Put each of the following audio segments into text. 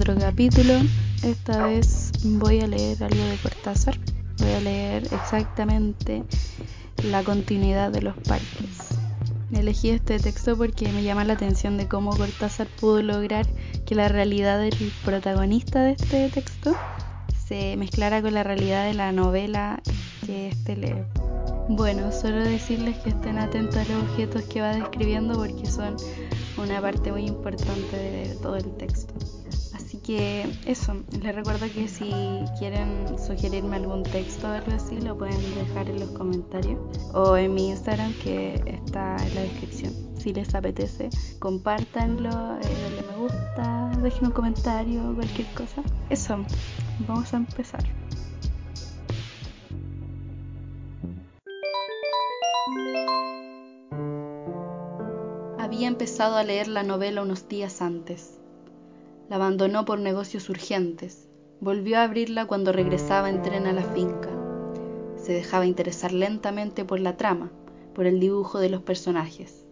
Otro capítulo. Esta vez voy a leer algo de Cortázar. Voy a leer exactamente la continuidad de los parques. Elegí este texto porque me llama la atención de cómo Cortázar pudo lograr que la realidad del protagonista de este texto se mezclara con la realidad de la novela que este lee. Bueno, solo decirles que estén atentos a los objetos que va describiendo porque son una parte muy importante de todo el texto. Que eso, les recuerdo que si quieren sugerirme algún texto o algo así, lo pueden dejar en los comentarios o en mi Instagram que está en la descripción. Si les apetece, compártanlo, eh, denle me gusta, dejen un comentario, cualquier cosa. Eso, vamos a empezar. Había empezado a leer la novela unos días antes. La abandonó por negocios urgentes. Volvió a abrirla cuando regresaba en tren a la finca. Se dejaba interesar lentamente por la trama, por el dibujo de los personajes.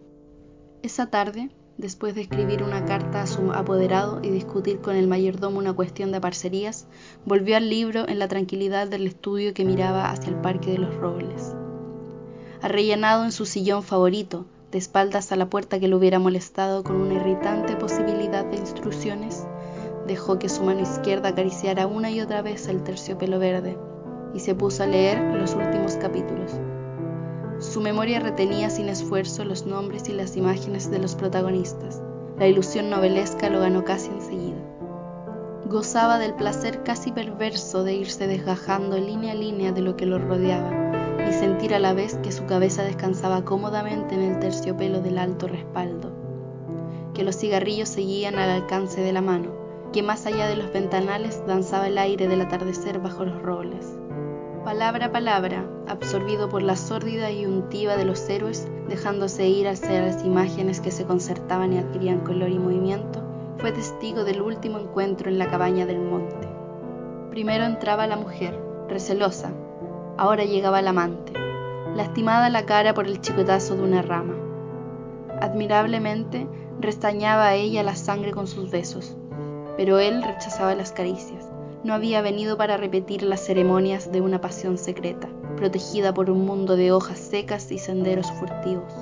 Esa tarde, después de escribir una carta a su apoderado y discutir con el mayordomo una cuestión de parcerías, volvió al libro en la tranquilidad del estudio que miraba hacia el Parque de los Robles. Arrellanado en su sillón favorito, de espaldas a la puerta que lo hubiera molestado con una irritante posibilidad de instrucciones, dejó que su mano izquierda acariciara una y otra vez el terciopelo verde y se puso a leer los últimos capítulos. Su memoria retenía sin esfuerzo los nombres y las imágenes de los protagonistas. La ilusión novelesca lo ganó casi enseguida. Gozaba del placer casi perverso de irse desgajando línea a línea de lo que lo rodeaba y sentir a la vez que su cabeza descansaba cómodamente en el terciopelo del alto respaldo, que los cigarrillos seguían al alcance de la mano, que más allá de los ventanales danzaba el aire del atardecer bajo los robles. Palabra a palabra, absorbido por la sórdida y untiva de los héroes, dejándose ir hacia las imágenes que se concertaban y adquirían color y movimiento, fue testigo del último encuentro en la cabaña del monte. Primero entraba la mujer, recelosa, Ahora llegaba el amante, lastimada la cara por el chicotazo de una rama. Admirablemente restañaba ella la sangre con sus besos, pero él rechazaba las caricias. No había venido para repetir las ceremonias de una pasión secreta, protegida por un mundo de hojas secas y senderos furtivos.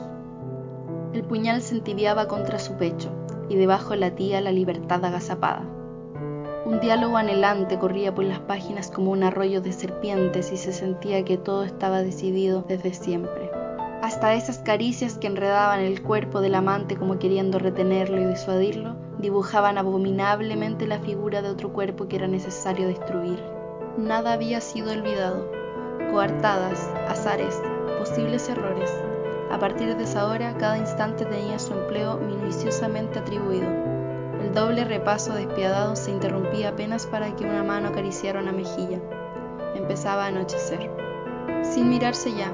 El puñal se entibiaba contra su pecho y debajo latía la libertad agazapada. Un diálogo anhelante corría por las páginas como un arroyo de serpientes y se sentía que todo estaba decidido desde siempre. Hasta esas caricias que enredaban el cuerpo del amante como queriendo retenerlo y disuadirlo, dibujaban abominablemente la figura de otro cuerpo que era necesario destruir. Nada había sido olvidado. Coartadas, azares, posibles errores. A partir de esa hora, cada instante tenía su empleo minuciosamente atribuido el doble repaso despiadado se interrumpía apenas para que una mano acariciara una mejilla. Empezaba a anochecer. Sin mirarse ya,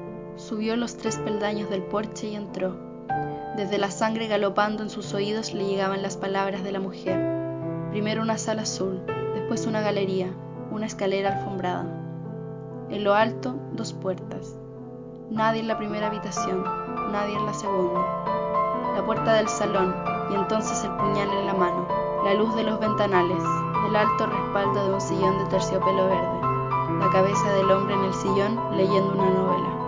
Subió los tres peldaños del porche y entró. Desde la sangre galopando en sus oídos le llegaban las palabras de la mujer. Primero una sala azul, después una galería, una escalera alfombrada. En lo alto, dos puertas. Nadie en la primera habitación, nadie en la segunda. La puerta del salón, y entonces el puñal en la mano, la luz de los ventanales, el alto respaldo de un sillón de terciopelo verde, la cabeza del hombre en el sillón leyendo una novela.